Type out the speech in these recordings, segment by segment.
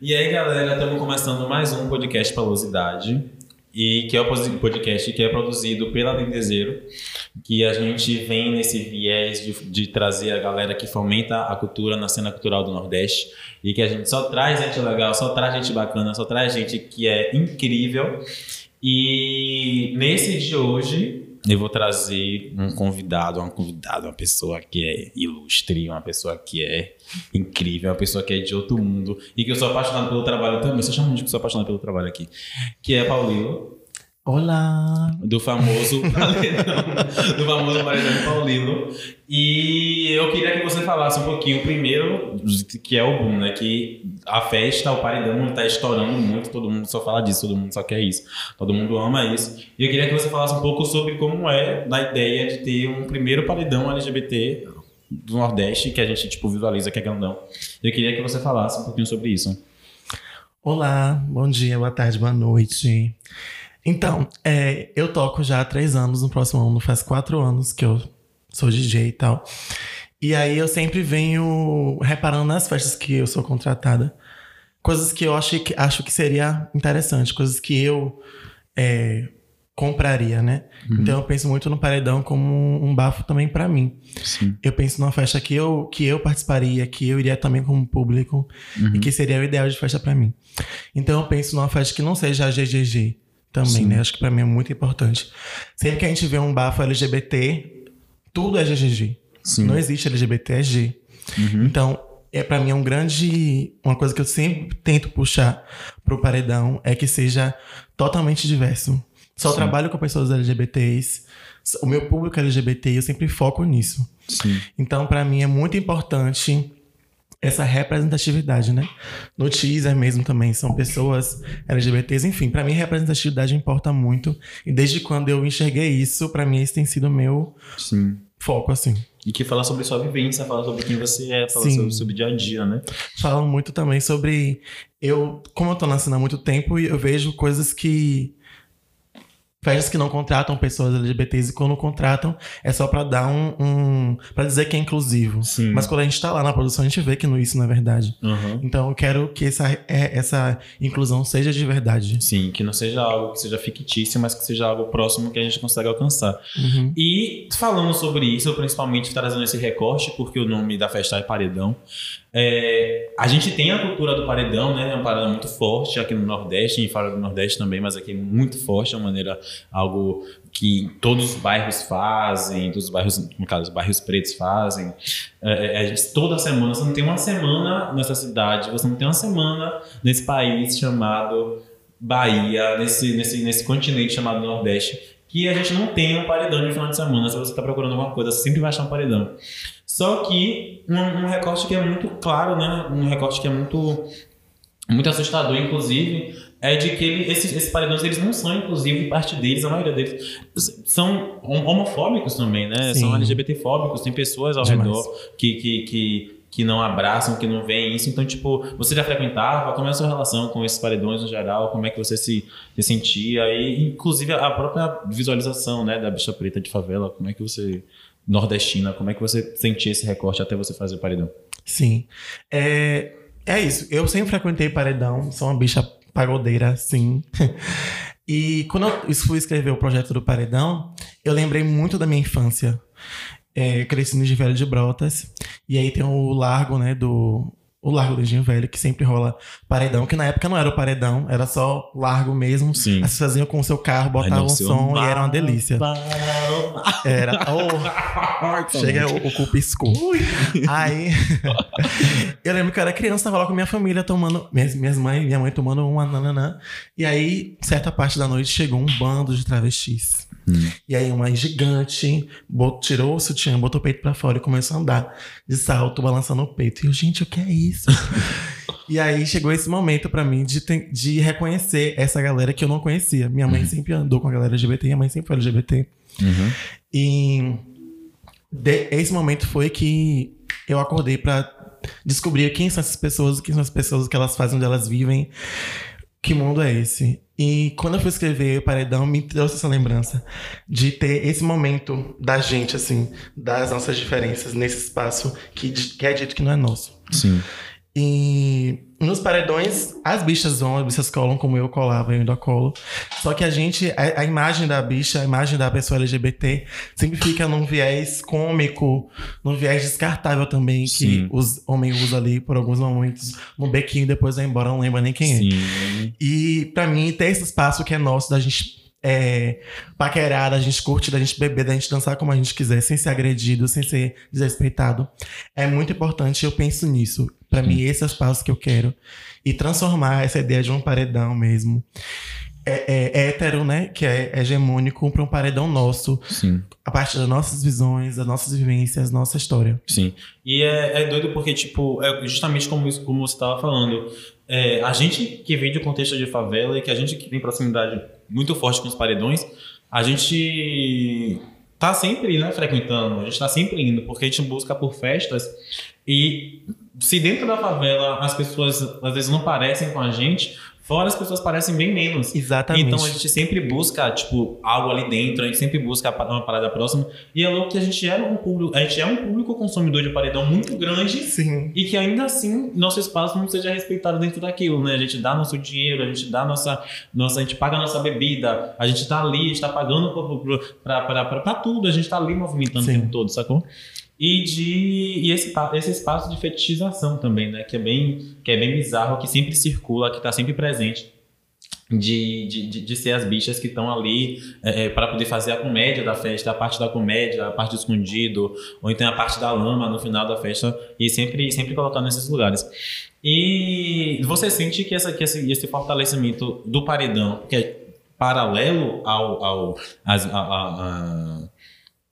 E aí, galera, estamos começando mais um podcast Palosidade. E que é o podcast que é produzido pela Dendezeiro, que a gente vem nesse viés de, de trazer a galera que fomenta a cultura na cena cultural do Nordeste e que a gente só traz gente legal, só traz gente bacana, só traz gente que é incrível. E nesse de hoje, eu vou trazer um convidado, uma convidada, uma pessoa que é ilustre, uma pessoa que é incrível, uma pessoa que é de outro mundo e que eu sou apaixonado pelo trabalho também. Você chama de sou apaixonado pelo trabalho aqui, que é Paulino. Olá! Do famoso paredão, do famoso paredão Paulino. E eu queria que você falasse um pouquinho primeiro, que é o boom, né? Que a festa, o paredão está estourando muito, todo mundo só fala disso, todo mundo só quer isso, todo mundo ama isso. E eu queria que você falasse um pouco sobre como é da ideia de ter um primeiro paredão LGBT do Nordeste, que a gente tipo visualiza que é grandão. Eu queria que você falasse um pouquinho sobre isso. Olá, bom dia, boa tarde, boa noite. Então, é, eu toco já há três anos, no próximo ano faz quatro anos que eu sou DJ e tal. E aí eu sempre venho reparando nas festas que eu sou contratada, coisas que eu acho que, acho que seria interessante, coisas que eu é, compraria, né? Uhum. Então eu penso muito no paredão como um bafo também para mim. Sim. Eu penso numa festa que eu, que eu participaria, que eu iria também como público uhum. e que seria o ideal de festa para mim. Então eu penso numa festa que não seja a GGG, também, Sim. né? Acho que para mim é muito importante. Sempre que a gente vê um bafo LGBT, tudo é GGG. Sim. Não existe LGBT, é G. Uhum. Então, é para mim é um grande uma coisa que eu sempre tento puxar pro paredão é que seja totalmente diverso. Só Sim. trabalho com pessoas LGBTs, o meu público LGBT, eu sempre foco nisso. Sim. Então, para mim é muito importante essa representatividade, né? No teaser mesmo também são pessoas LGBTs, enfim, para mim representatividade importa muito e desde quando eu enxerguei isso, para mim esse tem sido meu Sim. foco assim. E que fala sobre sua vivência, fala sobre quem você é, fala Sim. sobre o seu dia a dia, né? Falam muito também sobre eu, como eu tô nascendo há muito tempo, eu vejo coisas que festas que não contratam pessoas LGBTs e quando contratam é só para dar um, um para dizer que é inclusivo. Sim. Mas quando a gente tá lá na produção a gente vê que não, isso não é verdade. Uhum. Então eu quero que essa, é, essa inclusão seja de verdade. Sim, que não seja algo que seja fictício, mas que seja algo próximo que a gente consegue alcançar. Uhum. E falando sobre isso, eu principalmente trazendo esse recorte porque o nome da festa é Paredão. É, a gente tem a cultura do paredão, né? É uma parada muito forte aqui no Nordeste, e fora do Nordeste também, mas aqui muito forte, é uma maneira, algo que todos os bairros fazem, todos os bairros, no caso, os bairros pretos fazem. É, é, a gente, toda semana, você não tem uma semana nessa cidade, você não tem uma semana nesse país chamado Bahia, nesse, nesse, nesse continente chamado Nordeste, que a gente não tem um paredão de final de semana. Se você está procurando alguma coisa, você sempre vai achar um paredão. Só que um, um, recorte que é muito claro, né? Um recorte que é muito, muito assustador, inclusive, é de que ele, esses, esses paredões eles não são inclusive parte deles, a maioria deles são homofóbicos também, né? Sim. São LGBTfóbicos, tem pessoas ao Demais. redor que, que, que que não abraçam, que não veem isso. Então, tipo, você já frequentava? Como é a sua relação com esses paredões no geral? Como é que você se, se sentia? E, inclusive, a própria visualização, né, da bicha preta de favela, como é que você nordestina, como é que você sentia esse recorte até você fazer o paredão? Sim. É, é isso. Eu sempre frequentei paredão, sou uma bicha pagodeira, sim. e quando eu fui escrever o projeto do paredão, eu lembrei muito da minha infância. É, cresci no Velho de Brotas. E aí tem o largo, né, do o Largo Engenho Velho, que sempre rola paredão, que na época não era o paredão, era só largo mesmo. Sim. Vocês faziam com o seu carro, botavam um som e era uma delícia. Era. Oh, chega o, o cu piscou. Aí. eu lembro que eu era criança, tava lá com minha família tomando. Minhas, minhas mães, minha mãe tomando uma nananã. E aí, certa parte da noite, chegou um bando de travestis. Hum. E aí uma gigante botou, tirou o sutiã, botou o peito pra fora e começou a andar de salto, balançando o peito. E eu, gente, o que é isso? e aí chegou esse momento para mim de, de reconhecer essa galera que eu não conhecia. Minha mãe uhum. sempre andou com a galera LGBT, minha mãe sempre foi LGBT. Uhum. E de, esse momento foi que eu acordei para descobrir quem são essas pessoas, quem são as pessoas que elas fazem, onde elas vivem. Que mundo é esse? E quando eu fui escrever o Paredão, me trouxe essa lembrança de ter esse momento da gente, assim, das nossas diferenças nesse espaço que, que é dito que não é nosso. Sim. E nos paredões, as bichas vão, as bichas colam, como eu colava, eu ainda colo. Só que a gente, a, a, imagem da bicha, a imagem da pessoa LGBT, sempre fica num viés cômico, num viés descartável também, Sim. que os homens usam ali por alguns momentos no bequinho e depois vai embora, não lembra nem quem é. Sim. E para mim, ter esse espaço que é nosso, da gente é, paquerada, a gente curte, da gente beber, da gente dançar como a gente quiser, sem ser agredido, sem ser desrespeitado. É muito importante, eu penso nisso. Para mim, esse é o espaço que eu quero. E transformar essa ideia de um paredão mesmo. É, é, é hétero, né? Que é hegemônico para um paredão nosso. Sim. A partir das nossas visões, das nossas vivências, nossa história. Sim. E é, é doido porque, tipo, é justamente como, como você estava falando. É, a gente que vem de contexto de favela e que a gente que tem proximidade muito forte com os paredões, a gente tá sempre né, frequentando, a gente tá sempre indo, porque a gente busca por festas e se dentro da favela as pessoas às vezes não parecem com a gente, Fora as pessoas parecem bem menos. Exatamente. Então a gente sempre busca, tipo, algo ali dentro, a gente sempre busca uma parada próxima. E é louco que a gente é um público, a gente é um público consumidor de paredão muito grande. Sim. E que ainda assim nosso espaço não seja respeitado dentro daquilo, né? A gente dá nosso dinheiro, a gente dá nossa. nossa a gente paga a nossa bebida, a gente tá ali, a gente tá pagando pra, pra, pra, pra tudo, a gente tá ali movimentando Sim. o tempo todo, sacou? E de e esse, esse espaço de fetichização também, né? Que é bem, que é bem bizarro, que sempre circula, que está sempre presente. De, de, de, ser as bichas que estão ali é, é para poder fazer a comédia da festa, a parte da comédia, a parte do escondido, ou então a parte da lama no final da festa, e sempre, sempre colocar nesses lugares. E você sente que, essa, que esse, esse fortalecimento do paredão, que é paralelo ao, ao a, a, a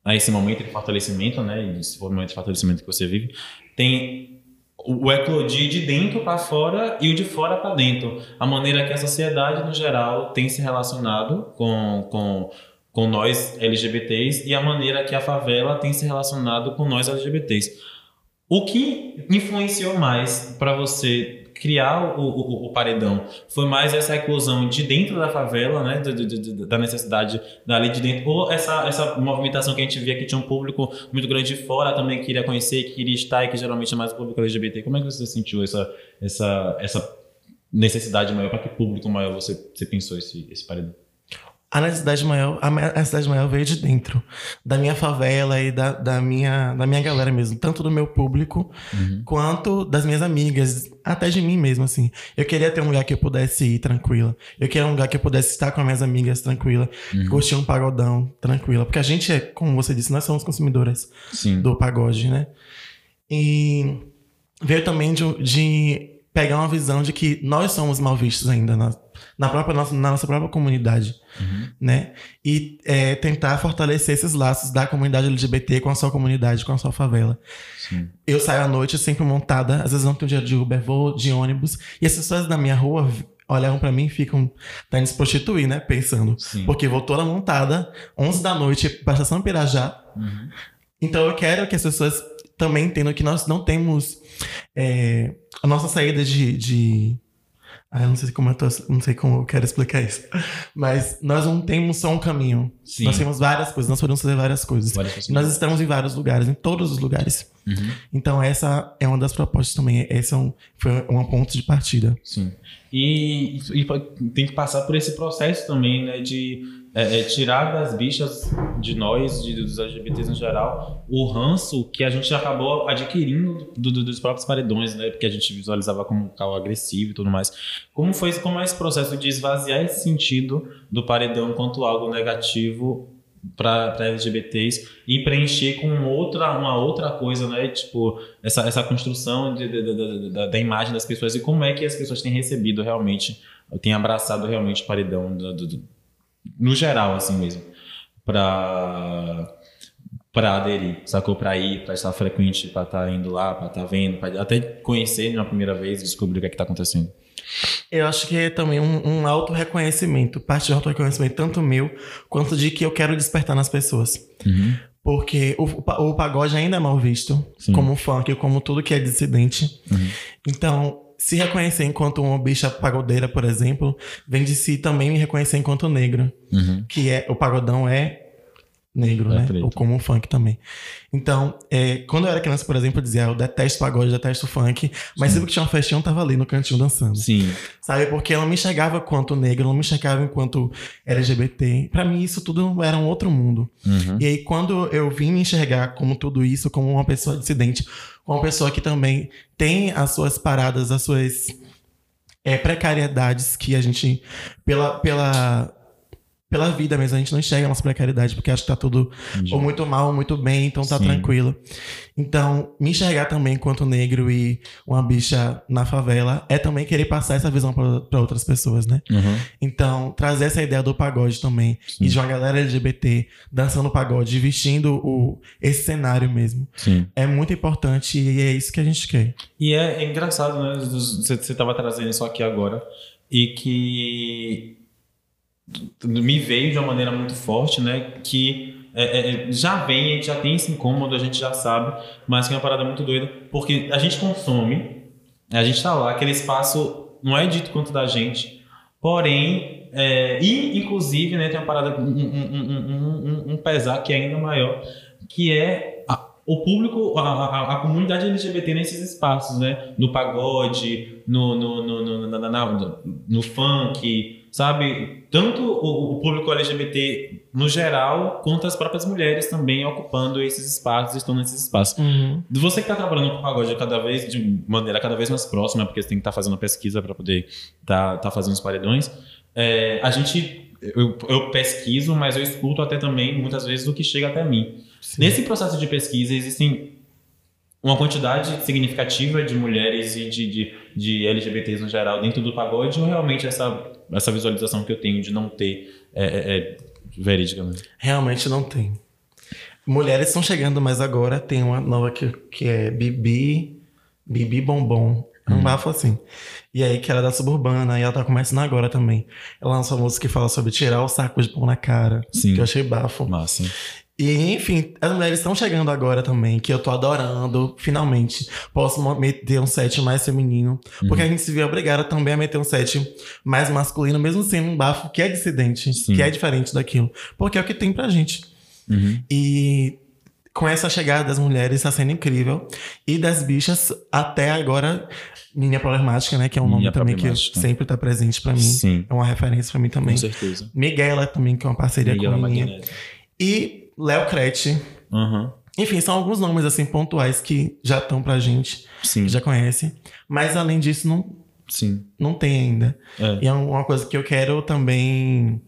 a esse momento de fortalecimento, né, esse momento de fortalecimento que você vive, tem o eclodir de dentro para fora e o de fora para dentro. A maneira que a sociedade, no geral, tem se relacionado com, com, com nós LGBTs e a maneira que a favela tem se relacionado com nós LGBTs. O que influenciou mais para você criar o, o, o, paredão foi mais essa eclosão de dentro da favela, né, de, de, de, da necessidade dali de dentro, ou essa, essa movimentação que a gente via que tinha um público muito grande de fora também que queria conhecer, que queria estar e que geralmente é mais o público LGBT. Como é que você sentiu essa, essa, essa necessidade maior? Para que público maior você, você pensou esse, esse paredão? A necessidade maior, a necessidade maior veio de dentro, da minha favela e da, da, minha, da minha galera mesmo, tanto do meu público uhum. quanto das minhas amigas, até de mim mesmo, assim. Eu queria ter um lugar que eu pudesse ir tranquila. Eu queria um lugar que eu pudesse estar com as minhas amigas tranquila, uhum. curtir um pagodão tranquila. Porque a gente é, como você disse, nós somos consumidoras Sim. do pagode, né? E veio também de, de pegar uma visão de que nós somos mal vistos ainda na, na, própria, nossa, na nossa própria comunidade, uhum. né? E é, tentar fortalecer esses laços da comunidade LGBT com a sua comunidade, com a sua favela. Sim. Eu saio à noite sempre montada, às vezes não tenho dia de Uber, vou de ônibus, e as pessoas da minha rua olham para mim e ficam tá indo se prostituir, né? Pensando. Sim. Porque vou toda montada, 11 da noite, pra estação Pirajá. Uhum. Então eu quero que as pessoas também entendam que nós não temos é, a nossa saída de, de ah, eu não sei como eu tô, não sei como eu quero explicar isso. Mas nós não temos só um caminho. Sim. Nós temos várias coisas, nós podemos fazer várias coisas. Várias nós estamos em vários lugares, em todos os lugares. Uhum. Então essa é uma das propostas também. Esse é um, foi um ponto de partida. Sim. E, e tem que passar por esse processo também, né, de é, é, tirar das bichas, de nós, de, dos LGBTs em geral, o ranço que a gente acabou adquirindo do, do, dos próprios paredões, né? Porque a gente visualizava como um carro agressivo e tudo mais. Como foi como é esse processo de esvaziar esse sentido do paredão enquanto algo negativo para LGBTs e preencher com outra uma outra coisa, né? Tipo, essa, essa construção de, de, de, da, da imagem das pessoas e como é que as pessoas têm recebido realmente, têm abraçado realmente o paredão do, do no geral, assim mesmo, para para aderir, sacou? Para ir, para estar frequente, para estar tá indo lá, para estar tá vendo, para até conhecer na primeira vez e descobrir o que é está acontecendo. Eu acho que é também um, um auto-reconhecimento, parte de auto-reconhecimento, tanto meu, quanto de que eu quero despertar nas pessoas. Uhum. Porque o, o pagode ainda é mal visto, Sim. como funk, como tudo que é dissidente. Uhum. Então, se reconhecer enquanto uma bicha pagodeira, por exemplo, vem de si também me reconhecer enquanto negro. Uhum. Que é o pagodão é negro, É né? preto. Ou como o funk também. Então, é, quando eu era criança, por exemplo, eu dizia, "Ah, eu detesto pagode, eu detesto funk, mas sempre que tinha uma festinha, eu tava ali no cantinho dançando. Sim. Sabe? Porque eu não me enxergava quanto negro, eu não me enxergava enquanto LGBT. Pra mim, isso tudo era um outro mundo. Uhum. E aí, quando eu vim me enxergar como tudo isso, como uma pessoa dissidente, como uma pessoa que também tem as suas paradas, as suas é, precariedades que a gente, pela, pela, pela vida mesmo, a gente não enxerga a nossa precariedade, porque acha que tá tudo ou muito mal ou muito bem, então tá Sim. tranquilo. Então, me enxergar também enquanto negro e uma bicha na favela é também querer passar essa visão para outras pessoas, né? Uhum. Então, trazer essa ideia do pagode também e de uma galera LGBT dançando pagode, vestindo o, esse cenário mesmo. Sim. É muito importante e é isso que a gente quer. E é, é engraçado, né? Você estava trazendo isso aqui agora e que me veio de uma maneira muito forte, né? Que é, é, já vem, a gente já tem esse incômodo, a gente já sabe, mas que é uma parada muito doida, porque a gente consome, a gente tá lá, aquele espaço não é dito quanto da gente, porém, é, e inclusive, né, tem uma parada, um, um, um, um, pesar que é ainda maior, que é a- o público, a, a, a comunidade LGBT nesses espaços, né? No pagode, no, no, no, no, na- no funk, sabe? Tanto o, o público LGBT no geral, quanto as próprias mulheres também ocupando esses espaços, estão nesses espaços. Você que está trabalhando com pagode cada vez de maneira cada vez mais próxima, porque você tem que estar fazendo pesquisa para poder estar fazendo os paredões. é, a gente, eu, eu pesquiso, mas eu escuto até também muitas vezes o que chega até mim. Nesse processo de pesquisa existem uma quantidade significativa de mulheres e de, de, de LGBTs no geral dentro do pagode ou realmente essa, essa visualização que eu tenho de não ter é, é, é verídica? Né? Realmente não tem. Mulheres estão chegando, mas agora tem uma nova que, que é Bibi, Bibi Bombom. É um bafo assim. E aí, que ela é da suburbana, e ela tá começando agora também. Ela lançou uma música que fala sobre tirar o saco de pão na cara. Sim. Que eu achei bafo. Massa. E, enfim, as mulheres estão chegando agora também, que eu tô adorando, finalmente. Posso meter um set mais feminino. Porque a gente se vê obrigada também a meter um set mais masculino, mesmo sendo um bafo que é dissidente, Sim. que é diferente daquilo. Porque é o que tem pra gente. Uhum. E com essa chegada das mulheres está sendo incrível. E das bichas, até agora, Ninha Problemática, né? Que é um nome também que sempre tá presente pra mim. Sim, É uma referência pra mim também. com certeza. Miguela também, que é uma parceria Miguel com a. Magnésio. E Léo Crete. Uhum. Enfim, são alguns nomes assim pontuais que já estão pra gente, Sim, que já conhece. Mas além disso, não, sim. não tem ainda. É. E é uma coisa que eu quero também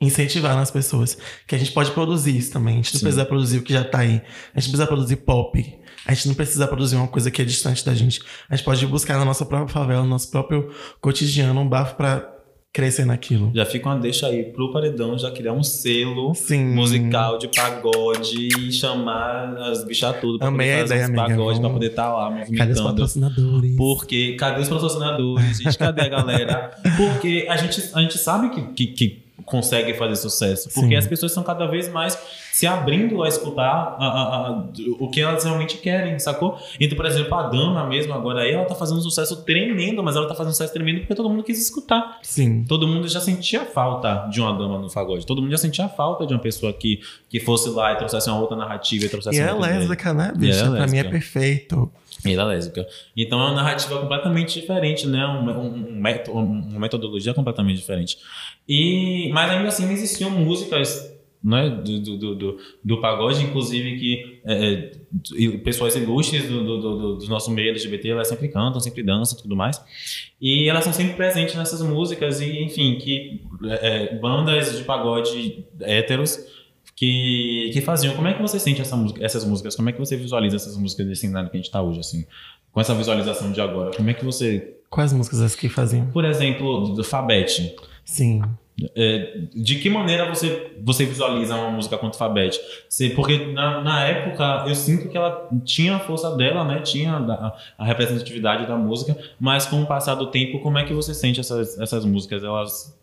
incentivar nas pessoas. Que a gente pode produzir isso também. A gente não Sim. precisa produzir o que já tá aí. A gente precisa produzir pop. A gente não precisa produzir uma coisa que é distante da gente. A gente pode buscar na nossa própria favela, no nosso próprio cotidiano, um bafo pra crescer naquilo. Já fica uma deixa aí pro Paredão já criar um selo Sim. musical de pagode e chamar as bichas tudo pra Amei poder a fazer ideia, amiga. pagodes pra Vamos- poder estar lá Cadê os movimentando. patrocinadores? Porque cadê os patrocinadores, gente? Cadê a galera? Porque a gente, a gente sabe que, que, que consegue fazer sucesso. Porque Sim. as pessoas estão cada vez mais se abrindo a escutar a- a- a- o que elas realmente querem, sacou? Então, por exemplo, a Dama mesmo, agora aí, ela tá fazendo um sucesso tremendo, mas ela tá fazendo um sucesso tremendo porque todo mundo quis escutar. Sim. Todo mundo já sentia falta de uma dama no pagode. Todo mundo já sentia falta de uma pessoa que, que fosse lá e trouxesse uma outra narrativa e trouxesse E uma é outra ideia. lésbica, né, é pra mim é lésbica. perfeito. E ela é lésbica. Então é uma narrativa completamente diferente, né? Um, um, um- uma metodologia completamente diferente. E, mas ainda assim existiam músicas né, do, do, do, do, pagode, inclusive que é, é, pessoas ilustres do, do, do, do nosso meio LGBT, elas sempre cantam, sempre dançam e tudo mais. E elas são sempre presentes nessas músicas e, enfim, que é, é, bandas de pagode héteros que, que faziam. Como é que você sente essa música, essas músicas? Como é que você visualiza essas músicas desse cenário que a gente está hoje, assim? Com essa visualização de agora, como é que você... Quais músicas as que faziam? Por exemplo, do Fabete. Sim. É, de que maneira você, você visualiza uma música quanto Fabete? Você, porque na, na época eu sinto que ela tinha a força dela, né? Tinha a, a representatividade da música, mas com o passar do tempo, como é que você sente essas, essas músicas? Elas...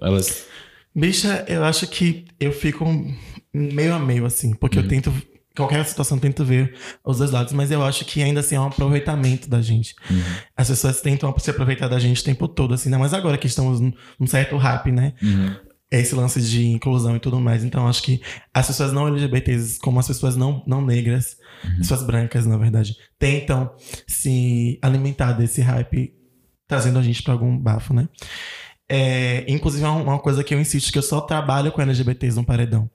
elas... Bicha, eu acho que eu fico meio a meio, assim, porque eu tento. Qualquer situação tento ver os dois lados, mas eu acho que ainda assim é um aproveitamento da gente. As pessoas tentam se aproveitar da gente o tempo todo, assim, ainda mais agora que estamos num num certo rap, né? Uhum. esse lance de inclusão e tudo mais. Então, acho que as pessoas não LGBTs, como as pessoas não, não negras, uhum. pessoas brancas, na verdade, tentam se alimentar desse hype, trazendo a gente para algum bafo, né? É, inclusive, é uma coisa que eu insisto, que eu só trabalho com LGBTs no paredão.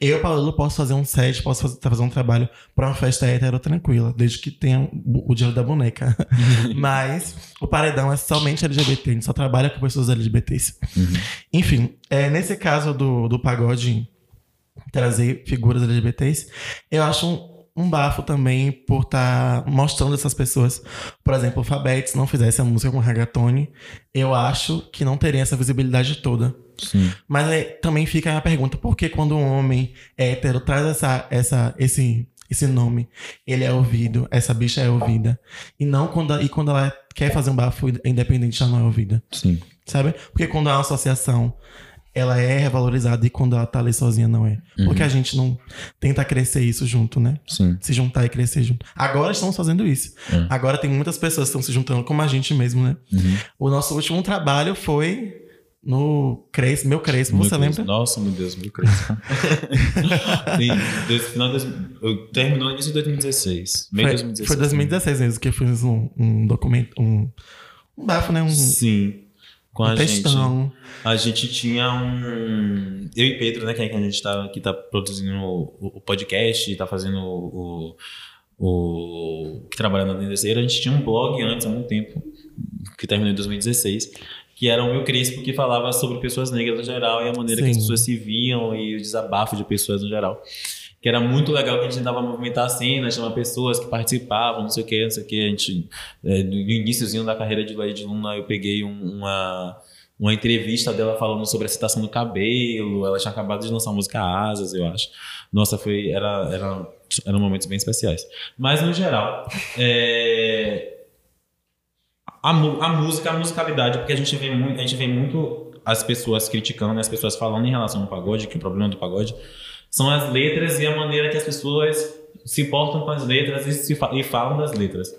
Eu, Paulo, posso fazer um set, posso fazer, fazer um trabalho para uma festa hétero tranquila, desde que tenha o dinheiro da boneca. Mas o paredão é somente LGBT, a gente só trabalha com pessoas LGBTs. Uhum. Enfim, é, nesse caso do, do pagode trazer figuras LGBTs, eu acho um, um bafo também por estar tá mostrando essas pessoas. Por exemplo, o Fabetes não fizesse a música com Ragatone, eu acho que não teria essa visibilidade toda. Sim. Mas é, também fica a pergunta, por que quando um homem hétero traz essa, essa, esse, esse nome, ele é ouvido, essa bicha é ouvida, e não quando, e quando ela quer fazer um bafo independente, ela não é ouvida. Sim. Sabe? Porque quando há uma associação ela é revalorizada e quando ela tá ali sozinha não é. Uhum. Porque a gente não tenta crescer isso junto, né? Sim. Se juntar e crescer junto. Agora estamos fazendo isso. Uhum. Agora tem muitas pessoas que estão se juntando como a gente mesmo, né? Uhum. O nosso último trabalho foi no Crespo, meu Crespo, você lembra? Nossa, meu Deus, meu Crespo. Sim, final de, terminou no início de 2016. Meio foi, 2016. Foi 2016 mesmo que eu fiz um, um documento, um, um bafo, né? Um, Sim com a gente. A gente tinha um. Eu e Pedro, né, que, é a gente tá, que tá produzindo o, o podcast, tá fazendo o. o que trabalha na Dendezeira, a gente tinha um blog antes, há muito tempo, que terminou em 2016, que era o meu Crispo, que falava sobre pessoas negras no geral e a maneira Sim. que as pessoas se viam e o desabafo de pessoas no geral que era muito legal que a gente tentava movimentar a cena, chamar pessoas que participavam, não sei o que, não sei o que. A gente, é, no iníciozinho da carreira de Lady Luna, eu peguei um, uma, uma entrevista dela falando sobre a citação do cabelo. Ela tinha acabado de lançar a música Asas, eu acho. Nossa, foi, era, era, eram momentos bem especiais. Mas, no geral, é, a, a música, a musicalidade, porque a gente vê muito, a gente vê muito as pessoas criticando, as pessoas falando em relação ao pagode, que o problema do pagode são as letras e a maneira que as pessoas se portam com as letras e, se fa e falam das letras.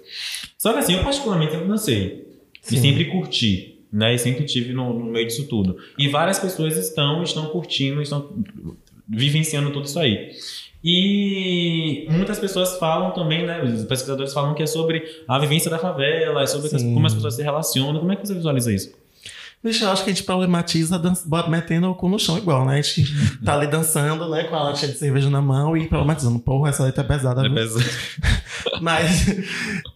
Só que assim, eu particularmente sempre dancei. E sempre curti. Né? E sempre tive no, no, meio disso tudo. E várias pessoas estão, estão curtindo, estão vivenciando tudo isso aí. E muitas pessoas falam também, né? Os pesquisadores falam que é sobre a vivência da favela, é sobre como as pessoas se relacionam. Como é que você visualiza isso? Bicho, eu acho que a gente problematiza metendo o cu no chão igual, né? A gente tá ali dançando, né? Com a latinha de cerveja na mão e problematizando. Porra, essa letra é pesada. É pesada. Mas,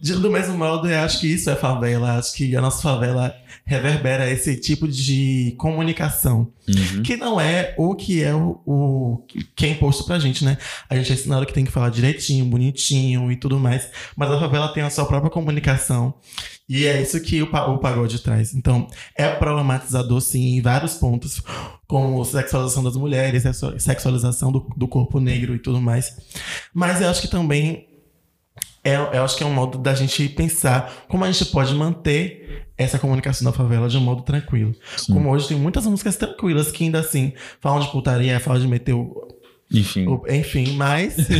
do mesmo modo, eu acho que isso é favela. Acho que a nossa favela reverbera esse tipo de comunicação. Uhum. Que não é o que é o, o, que é imposto pra gente, né? A gente é ensinado que tem que falar direitinho, bonitinho e tudo mais. Mas a favela tem a sua própria comunicação. E é isso que o, o pagode traz. Então, é problematizador, sim, em vários pontos, como sexualização das mulheres, sexualização do, do corpo negro e tudo mais. Mas eu acho que também é, eu acho que é um modo da gente pensar como a gente pode manter essa comunicação da favela de um modo tranquilo. Sim. Como hoje tem muitas músicas tranquilas que ainda assim falam de putaria, falam de meter o. Enfim. O, enfim, mas.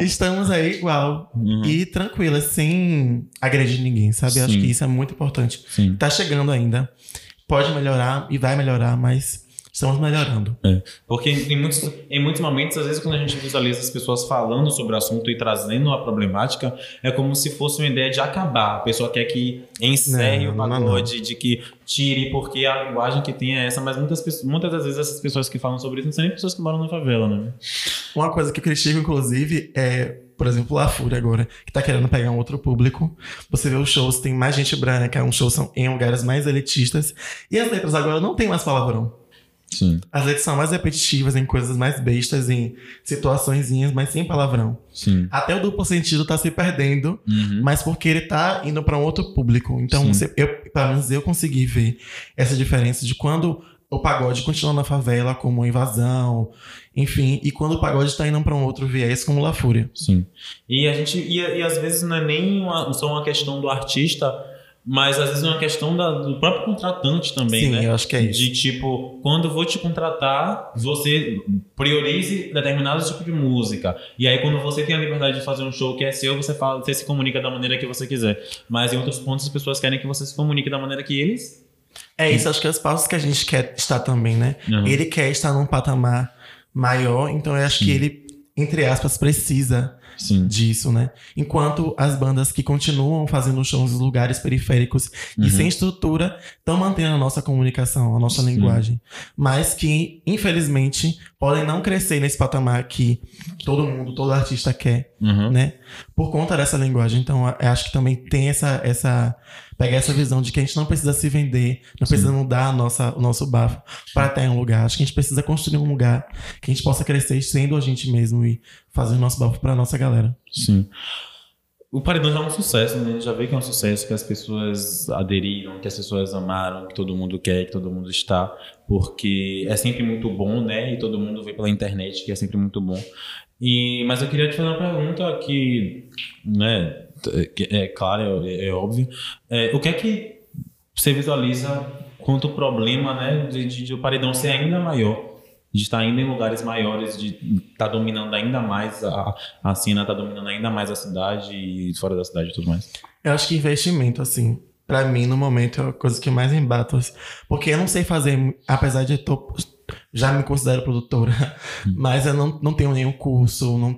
estamos aí igual. Uhum. E tranquilas, sem agredir ninguém, sabe? Sim. Acho que isso é muito importante. Sim. Tá chegando ainda. Pode melhorar e vai melhorar, mas estamos melhorando. É. Porque em muitos, em muitos momentos, às vezes, quando a gente visualiza as pessoas falando sobre o assunto e trazendo a problemática, é como se fosse uma ideia de acabar. A pessoa quer que encerre não, o pagode, de que tire, porque a linguagem que tem é essa, mas muitas, pessoas, muitas das vezes essas pessoas que falam sobre isso não são nem pessoas que moram na favela, né? Uma coisa que eu critico, inclusive, é por exemplo, La Fúria agora, que tá querendo pegar um outro público. Você vê os shows, tem mais gente branca, os shows são em lugares mais elitistas. E as letras agora não tem mais palavrão. Sim. As letras são mais repetitivas, em coisas mais bestas, em situaçõezinhas, mas sem palavrão. Sim. Até o duplo sentido tá se perdendo, uhum. mas porque ele tá indo para um outro público. Então, você, eu, pelo menos eu consegui ver essa diferença de quando o pagode continua na favela como invasão, enfim, e quando o pagode está indo para um outro viés como La Fúria. Sim. E a gente e, e às vezes não é nem uma, só uma questão do artista mas às vezes é uma questão da, do próprio contratante também, Sim, né? eu acho que é isso. De tipo, quando eu vou te contratar, você priorize determinado tipo de música. E aí, quando você tem a liberdade de fazer um show que é seu, você fala, você se comunica da maneira que você quiser. Mas em outros pontos, as pessoas querem que você se comunique da maneira que eles É isso, acho que é os passos que a gente quer estar também, né? Uhum. Ele quer estar num patamar maior, então eu acho que ele, entre aspas, precisa Sim. disso, né? Enquanto as bandas que continuam fazendo shows em lugares periféricos Uhum. e sem estrutura estão mantendo a nossa comunicação, a nossa Sim. linguagem. Mas que, infelizmente, podem não crescer nesse patamar que todo mundo, todo artista quer, Uhum. né? Por conta dessa linguagem. Então, acho que também tem essa. essa pegar essa visão de que a gente não precisa se vender, não precisa mudar nossa, o nosso bafo para estar em um lugar. Acho que a gente precisa construir um lugar que a gente possa crescer sendo a gente mesmo e fazer o nosso bafo para nossa galera. Sim. O Paredão já é um sucesso, né? A gente já vê que é um sucesso, que as pessoas aderiram, que as pessoas amaram, que todo mundo quer, que todo mundo está, porque é sempre muito bom, né? E todo mundo vê pela internet que é sempre muito bom. E, mas eu queria te fazer uma pergunta que, né, é claro, é, é óbvio. É, o que é que você visualiza quanto problema, né, de, de, de o Paredão ser ainda maior? de estar ainda em lugares maiores, de estar dominando ainda mais a, a cena, estar dominando ainda mais a cidade e fora da cidade e tudo mais. Eu acho que investimento, assim, pra mim, no momento, é a coisa que mais embato. assim. Porque eu não sei fazer, apesar de eu já me considero produtora, mas eu não, não tenho nenhum curso, não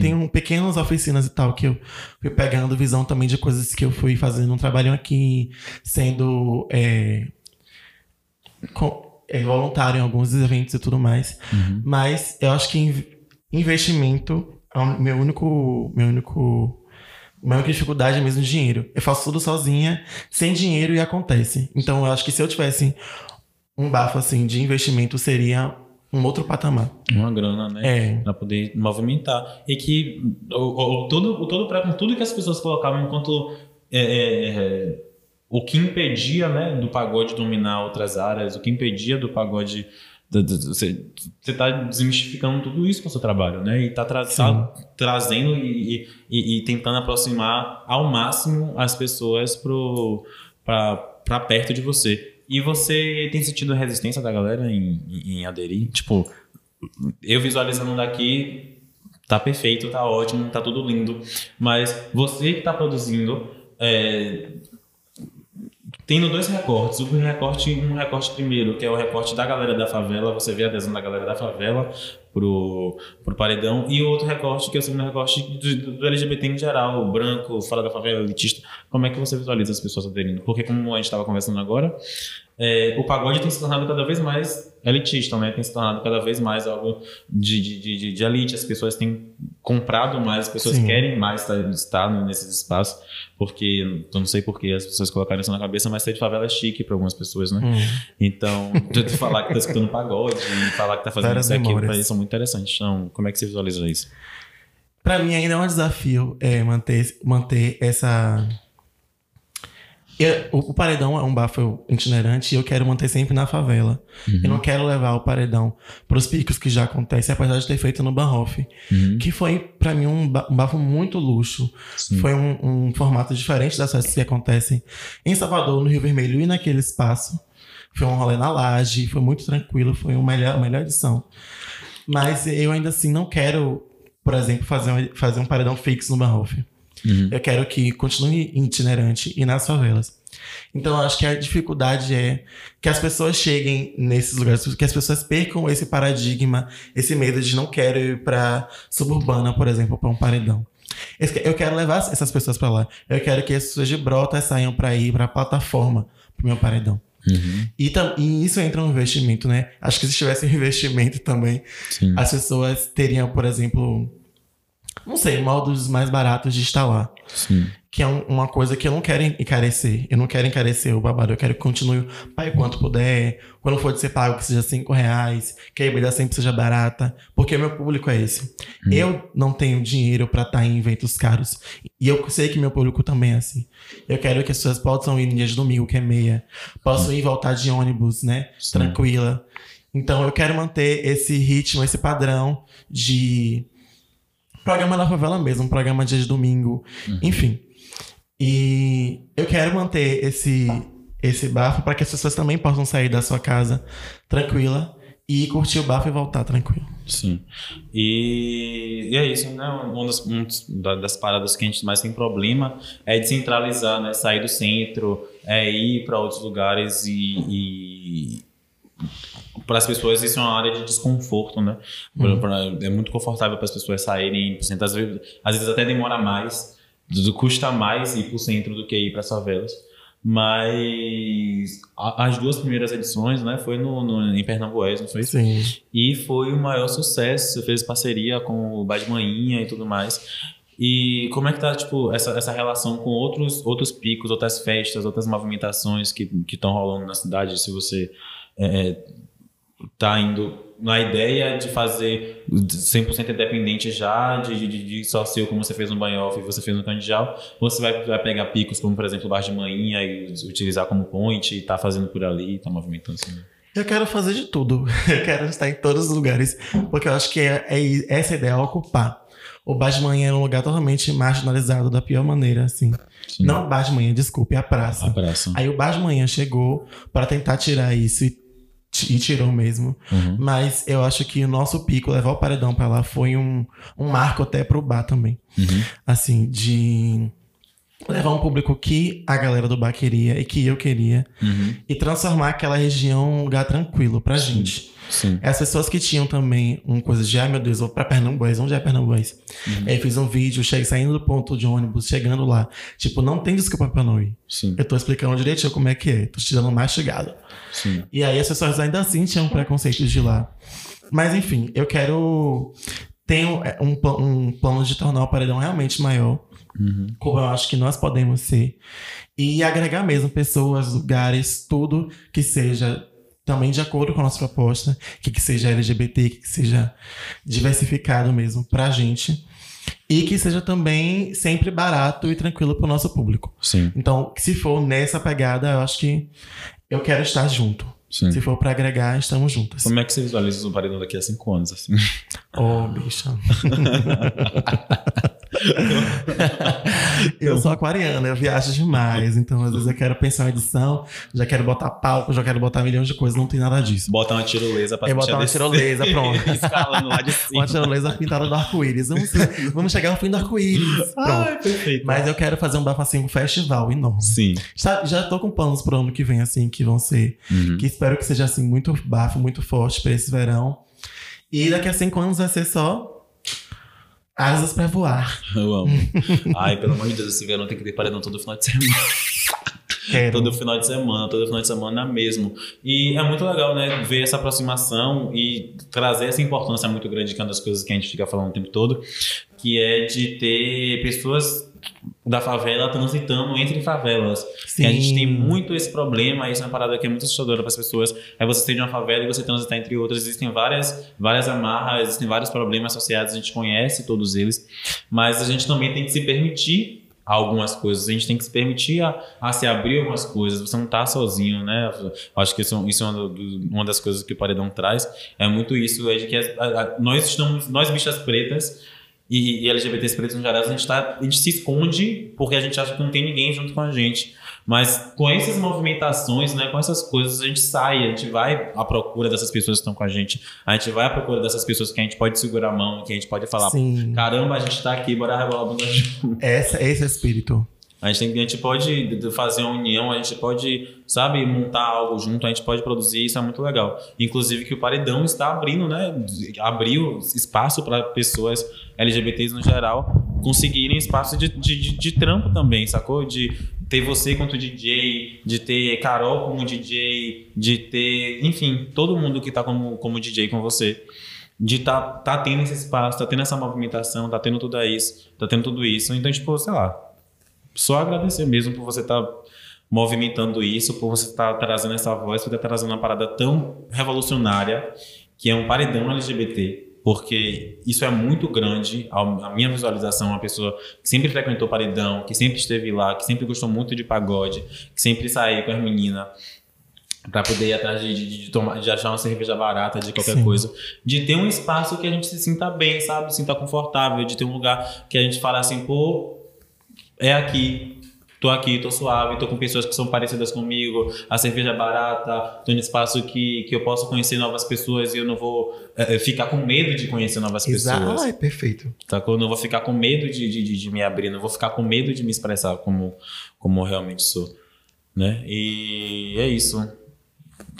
tenho pequenas oficinas e tal que eu fui pegando visão também de coisas que eu fui fazendo um trabalho aqui, sendo é, com- é, voluntário em alguns eventos e tudo mais. Mas eu acho que in- investimento é o meu único, meu único única dificuldade é mesmo dinheiro. Eu faço tudo sozinha, sem dinheiro e acontece. Então eu acho que se eu tivesse um bafo assim de investimento seria um outro patamar. Uma grana, né? É. Pra poder movimentar. E que o, o, todo, o todo tudo que as pessoas colocavam enquanto. é, é, é, o que impedia né, do pagode dominar outras áreas, o que impedia do pagode. Você está desmistificando tudo isso com o seu trabalho, né? E está trazendo e, e- e tentando aproximar ao máximo as pessoas para perto de você. E você tem sentido resistência da galera em, em, em aderir? Tipo, eu visualizando daqui, tá perfeito, tá ótimo, tá tudo lindo. Mas você que tá produzindo, é, tendo dois recortes. Um recorte, um recorte primeiro, que é o recorte da galera da favela, você vê a adesão da galera da favela pro, pro paredão, e outro recorte, que é o segundo recorte do, do LGBT em geral, branco, fora da favela, elitista. Como é que você visualiza as pessoas aderindo? Porque como a gente estava conversando agora, é, o pagode tem se tornado cada vez mais elitista, né? Tem se tornado cada vez mais algo de, de, de, de elite. As pessoas têm comprado mais, as pessoas Sim. querem mais estar, estar nesses espaços, porque eu não sei por que as pessoas colocaram isso na cabeça, mas ser de favela é chique para algumas pessoas, né? Hum. Então, tu falar que tá escutando pagode e falar que tá fazendo Várias isso pra eles são muito interessantes. Então, como é que você visualiza isso? Pra mim ainda é um desafio é, manter, manter essa. Eu- o, o paredão é um bafo itinerante e eu quero manter sempre na favela. Eu não quero levar o paredão pros picos que já acontecem, apesar de ter feito no Banhoff. Que foi, pra mim, um, ba- bafo muito luxo. Sim. Foi um, um formato diferente das festas que acontecem em Salvador, no Rio Vermelho e naquele espaço. Foi um rolê na laje, foi muito tranquilo, foi uma melhor, a melhor edição. Mas eu ainda assim não quero, por exemplo, fazer um, fazer um paredão fixo no Banhoff. Uhum. Eu quero que continue itinerante e nas favelas. Então, eu acho que a dificuldade é que as pessoas cheguem nesses lugares, que as pessoas percam esse paradigma, esse medo de não quero ir pra suburbana, por exemplo, pra um paredão. Eu quero levar essas pessoas pra lá. Eu quero que as pessoas de Brotas saiam pra ir pra plataforma pro meu paredão. Uhum. E, e isso entra no investimento, né? Acho que se tivesse um investimento também, Sim. as pessoas teriam, por exemplo, não sei, modos mais baratos de lá. Sim. Que é um- uma coisa que eu não quero encarecer. Eu não quero encarecer o babado. Eu quero que continue pague quanto puder. Quando for de ser pago, que seja cinco reais. Que a bebida sempre seja barata. Porque meu público é esse. Eu não tenho dinheiro pra estar em eventos caros. E eu sei que meu público também é assim. Eu quero que as pessoas possam ir no dia de domingo, que é meia. Possam ir voltar de ônibus, né? Sim. Tranquila. Então eu quero manter esse ritmo, esse padrão de programa da favela mesmo, um programa dia de domingo, enfim. E eu quero manter esse esse bafo para que as pessoas também possam sair da sua casa tranquila e curtir o bafo e voltar tranquilo. Sim. E, e é isso, né? Uma das, uma das paradas que a gente mais tem problema é descentralizar, né? Sair do centro, é ir para outros lugares e, e para as pessoas isso é uma área de desconforto, né? Uhum. É muito confortável para as pessoas saírem, às vezes, às vezes até demora mais, custa mais ir para o centro do que ir para as favelas. Mas as duas primeiras edições, né, foi no, no, em Pernambués, não foi? Sim. E foi o maior sucesso. Fez parceria com o Badmanhinha e tudo mais. E como é que tá, tipo, essa, essa relação com outros, outros picos, outras festas, outras movimentações que estão rolando na cidade? Se você é, tá indo na ideia de fazer 100% independente já, de, de, de só ser como você fez no Banhoff e você fez no Candijal, você vai, vai pegar picos como, por exemplo, o Bar de Manhinha e utilizar como point e tá fazendo por ali, tá movimentando assim. Eu quero fazer de tudo. Eu quero estar em todos os lugares, porque eu acho que é, é essa ideia é ocupar. O Bar de Manhã é um lugar totalmente marginalizado da pior maneira, assim. Sim. Não o Bar de Manhã, desculpe, a praça. A praça. Aí o Bar de Manhã chegou para tentar tirar isso e e tirou mesmo. Uhum. Mas eu acho que o nosso pico, levar o paredão para lá, foi um, um marco até pro bar também. Uhum. Assim, de levar um público que a galera do bar queria e que eu queria. Uhum. E transformar aquela região um lugar tranquilo pra gente. Sim. As pessoas que tinham também uma coisa de, ai meu Deus, vou pra Pernambués, onde é Pernambués? Uhum. Aí fiz um vídeo, cheguei, saindo do ponto de ônibus, chegando lá. Tipo, não tem desculpa pra não ir. Sim. Eu tô explicando direitinho como é que é, tô te dando mais chegada. Sim. E aí as pessoas ainda assim tinham preconceitos de lá. Mas enfim, eu quero. Tenho é, um, um plano de tornar o paredão realmente maior. Uhum. Como eu acho que nós podemos ser. E agregar mesmo pessoas, lugares, tudo que seja também de acordo com a nossa proposta, que, que seja LGBT, que, que seja diversificado mesmo pra gente. E que seja também sempre barato e tranquilo pro nosso público. Sim. Então, se for nessa pegada, eu acho que eu quero estar junto. Sim. Se for para agregar, estamos juntos. Como é que você visualiza o paredão daqui a cinco anos, assim? Oh, bicha. eu sou aquariana, eu viajo demais. Então, às vezes, eu quero pensar em edição, já quero botar palco, já quero botar milhões de coisas, não tem nada disso. Bota uma tirolesa pra Eu botar uma tirolesa, pronto. Escalando lá de cima. Uma tirolesa pintada do arco-íris. Vamos, vamos chegar ao fim do arco-íris. Ai, perfeito. Mas eu quero fazer um bafacinho festival enorme. Sim. Já, já tô com planos pro ano que vem, assim, que vão ser. Uhum. Que espero que seja, assim, muito bafo, muito forte pra esse verão. E daqui a cinco anos vai ser só asas pra voar. Eu amo. Ai, pelo amor de Deus, esse verão tem que ter paredão todo final de semana. Quero. Todo final de semana, todo final de semana mesmo. E é muito legal, né? Ver essa aproximação e trazer essa importância muito grande, que é uma das coisas que a gente fica falando o tempo todo, que é de ter pessoas da favela transitando entre favelas. Sim. Que a gente tem muito esse problema, isso é uma parada que é muito assustadora para as pessoas. É você ter de uma favela e você transitar entre outras. Existem várias, várias amarras, existem vários problemas associados, a gente conhece todos eles, mas a gente também tem que se permitir algumas coisas. A gente tem que se permitir a, a se abrir algumas coisas. Você não está sozinho, né? Acho que isso, isso é uma, uma, das coisas que o Paredão traz. É muito isso, é de que a, a, nós estamos, nós bichas pretas, e, e LGBTs pretos no geral, a gente, tá, a gente se esconde porque a gente acha que não tem ninguém junto com a gente. Mas com essas movimentações, né, com essas coisas, a gente sai, a gente vai à procura dessas pessoas que estão com a gente, a gente vai à procura dessas pessoas que a gente pode segurar a mão, que a gente pode falar: Sim. caramba, a gente tá aqui, bora rebolar a bunda junto. Essa, esse é o espírito. A gente, tem, a gente pode fazer uma união, a gente pode, sabe, montar algo junto, a gente pode produzir, isso é muito legal. Inclusive que o Paredão está abrindo, né, abriu espaço para pessoas LGBTs no geral conseguirem espaço de, de, de, de trampo também, sacou? De ter você quanto DJ, de ter Carol como DJ, de ter, enfim, todo mundo que tá como, como DJ com você. De tá, tá tendo esse espaço, tá tendo essa movimentação, tá tendo tudo isso, tá tendo tudo isso. Então, tipo, sei lá, só agradecer mesmo por você estar tá movimentando isso, por você estar tá trazendo essa voz, por estar tá trazendo uma parada tão revolucionária que é um paredão LGBT porque isso é muito grande. A minha visualização, uma pessoa que sempre frequentou paredão, que sempre esteve lá, que sempre gostou muito de pagode, que sempre saía com as meninas para poder ir atrás de, de, de, tomar, de achar uma cerveja barata, de qualquer Sim. coisa. De ter um espaço que a gente se sinta bem, sabe? Se sinta confortável, de ter um lugar que a gente fala assim, pô, é aqui. tô aqui, tô suave, tô com pessoas que são parecidas comigo, a cerveja é barata, tô num espaço que, que eu posso conhecer novas pessoas e eu não vou é, ficar com medo de conhecer novas Exato. pessoas. Ah, é perfeito. Sacou? Eu não vou ficar com medo de, de, de, de me abrir, não vou ficar com medo de me expressar como, como eu realmente sou. Né? E é isso.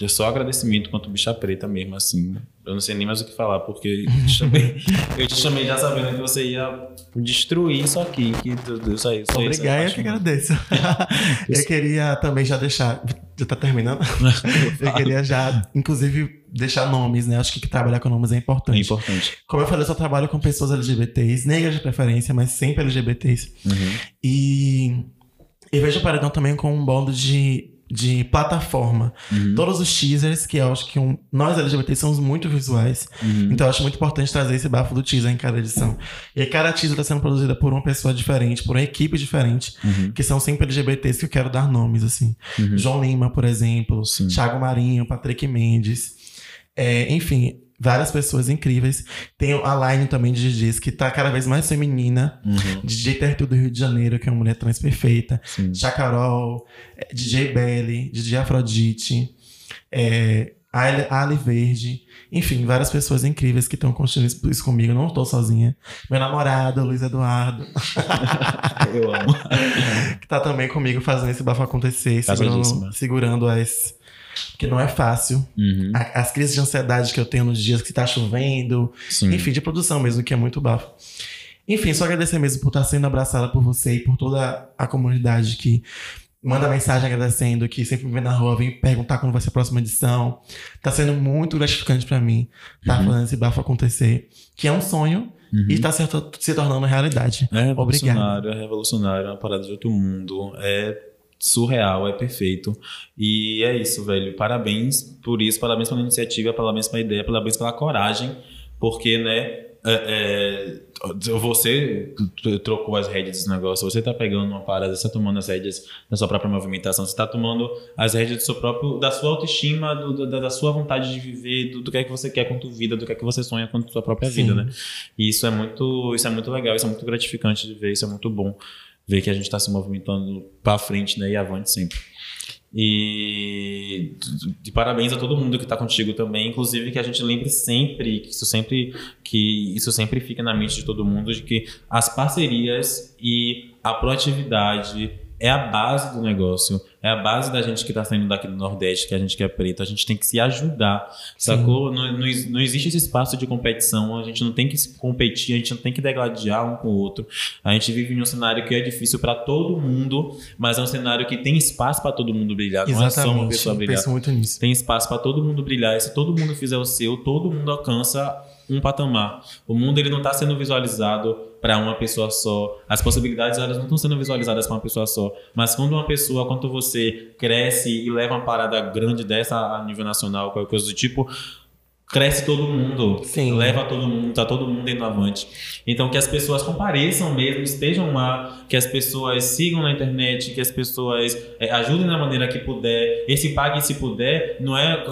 É só agradecimento quanto bicha preta mesmo, assim. Eu não sei nem mais o que falar, porque eu te chamei, eu te chamei já sabendo que você ia destruir isso aqui. Que isso aí, Obrigado, eu que agradeço. eu queria também já deixar. Já tá terminando? eu queria já, inclusive, deixar nomes, né? Acho que trabalhar com nomes é importante. É importante. Como eu falei, eu só trabalho com pessoas LGBTs, negras de preferência, mas sempre LGBTs. Uhum. E eu vejo o Paredão também como um bando de de plataforma. Uhum. Todos os teasers, que eu acho que um, nós LGBT somos muito visuais. Uhum. Então eu acho muito importante trazer esse bafo do teaser em cada edição. E aí, cada teaser está sendo produzida por uma pessoa diferente, por uma equipe diferente, Uhum. que são sempre LGBTs que eu quero dar nomes, assim. Uhum. João Lima, por exemplo, Sim. Thiago Marinho, Patrick Mendes. É, enfim, várias pessoas incríveis. Tem a line também de DJs que tá cada vez mais feminina. Uhum. DJ Tertu do Rio de Janeiro, que é uma mulher trans perfeita. Sim. Chacarol, é, DJ Belly, DJ Afrodite, é, Ali, Verde, enfim, várias pessoas incríveis que estão construindo isso, comigo. Não estou sozinha. Meu namorado, Luiz Eduardo, Eu amo. que tá também comigo fazendo esse bafo acontecer, segurando, segurando as. Porque não é fácil. Uhum. A- As crises de ansiedade que eu tenho nos dias que tá chovendo, Sim. enfim, de produção mesmo, que é muito bafo. Enfim, só agradecer mesmo por estar sendo abraçada por você e por toda a comunidade que manda mensagem agradecendo, que sempre me vê na rua, vem perguntar quando vai ser a próxima edição. Tá sendo muito gratificante pra mim tá Uhum. fazendo esse bafo acontecer, que é um sonho Uhum. e tá se, se tornando realidade. É Obrigado. revolucionário, é revolucionário, é uma parada de outro mundo. É surreal, é perfeito. E é isso, velho. Parabéns por isso, parabéns pela iniciativa, parabéns pela ideia, parabéns pela coragem, porque, né, é, é, você trocou as rédeas desse negócio, você tá pegando uma parada, você tá tomando as rédeas da sua própria movimentação, você tá tomando as rédeas do seu próprio, da sua autoestima, do- da, da sua vontade de viver, do, do que é que você quer com tua vida, do que é que você sonha com a sua própria Sim. vida, né? E isso é muito, isso é muito legal, isso é muito gratificante de ver, isso é muito bom ver que a gente está se movimentando para frente, né, e avante sempre. E de, parabéns a todo mundo que está contigo também, inclusive que a gente lembre sempre que isso sempre que isso sempre fica na mente de todo mundo de que as parcerias e a proatividade é a base do negócio, é a base da gente que está saindo daqui do Nordeste, que a gente que é preto, a gente tem que se ajudar, sacou? Não, não, não existe esse espaço de competição, a gente não tem que se competir, a gente não tem que degladiar um com o outro. A gente vive em um cenário que é difícil para todo mundo, mas é um cenário que tem espaço para todo mundo brilhar, não é só uma pessoa eu brilhar. penso muito nisso. Tem espaço para todo mundo brilhar, e se todo mundo fizer o seu, todo mundo alcança um patamar. O mundo ele não está sendo visualizado para uma pessoa só. As possibilidades elas não estão sendo visualizadas para uma pessoa só. Mas quando uma pessoa, quando você cresce e leva uma parada grande dessa a nível nacional, qualquer coisa do tipo, cresce todo mundo, Sim. leva todo mundo, tá todo mundo indo avante. Então que as pessoas compareçam mesmo, estejam lá, que as pessoas sigam na internet, que as pessoas é, ajudem da maneira que puder. Esse pague se puder, não é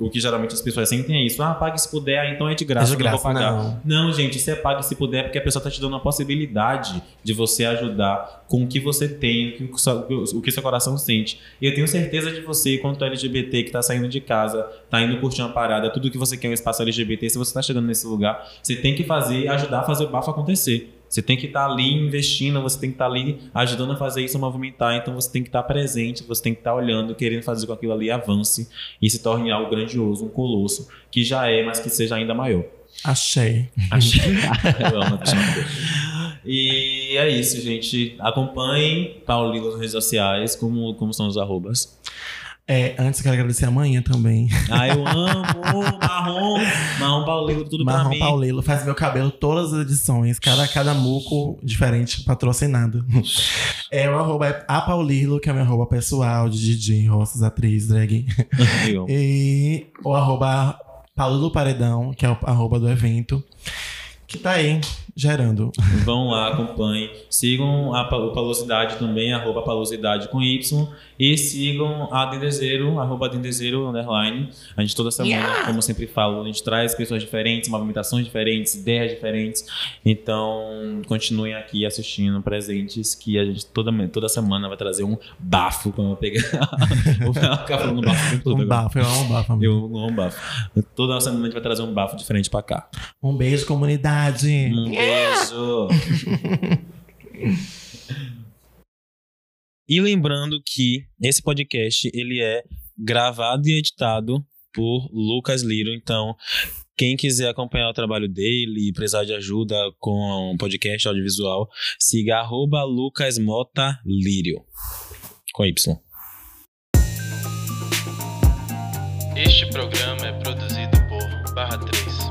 o que geralmente as pessoas sentem é isso. Ah, pague se puder, ah, então é de graça, É de eu não graça, vou pagar. Não. gente, isso é pague se puder porque a pessoa tá te dando a possibilidade de você ajudar com o que você tem, com o que seu coração sente. E eu tenho certeza de você, quanto LGBT que tá saindo de casa, tá indo curtir uma parada, tudo que você quer é um espaço LGBT, se você tá chegando nesse lugar, você tem que fazer, ajudar a fazer o bafo acontecer. Você tem que estar ali investindo, você tem que estar ali ajudando a fazer isso movimentar, então você tem que estar presente, você tem que estar olhando, querendo fazer com que aquilo ali avance e se torne algo grandioso, um colosso, que já é, mas que seja ainda maior. Achei. Achei. Eu amo. E é isso, gente. Acompanhem Paulino nas redes sociais, como, como são os arrobas. É, antes eu quero agradecer a manhã também. Ah, eu amo! Marrom! Marrom Paulino, tudo pra Marrom mim. Paulelo faz meu cabelo todas as edições, cada, cada muco diferente, patrocinado. É o arroba é a Paulilo, que é meu arroba pessoal de DJ, roças, atriz, drag. Eu. E o arroba Paulo Paredão, que é o arroba do evento. Que tá aí, gerando. Vão lá, acompanhem. Sigam a Palosidade também, arroba Palosidade com Y. E sigam a Dendezeiro, arroba Dendezeiro, underline. A gente toda semana, yeah. como sempre falo, a gente traz pessoas diferentes, movimentações diferentes, ideias diferentes. Então, continuem aqui assistindo, presentes, que a gente toda, toda semana vai trazer um bafo, quando eu pegar. Vou ficar falando bafo. Um bafo, eu amo um bafo. Amigo. Eu amo bafo. Toda semana a gente vai trazer um bafo diferente pra cá. Um beijo, comunidade. Um beijo. E lembrando que esse podcast ele é gravado e editado por Lucas Liro. Então, quem quiser acompanhar o trabalho dele e precisar de ajuda com um podcast audiovisual, siga arroba Lucas Mota Lírio. Com Y. Este programa é produzido por Barra 3.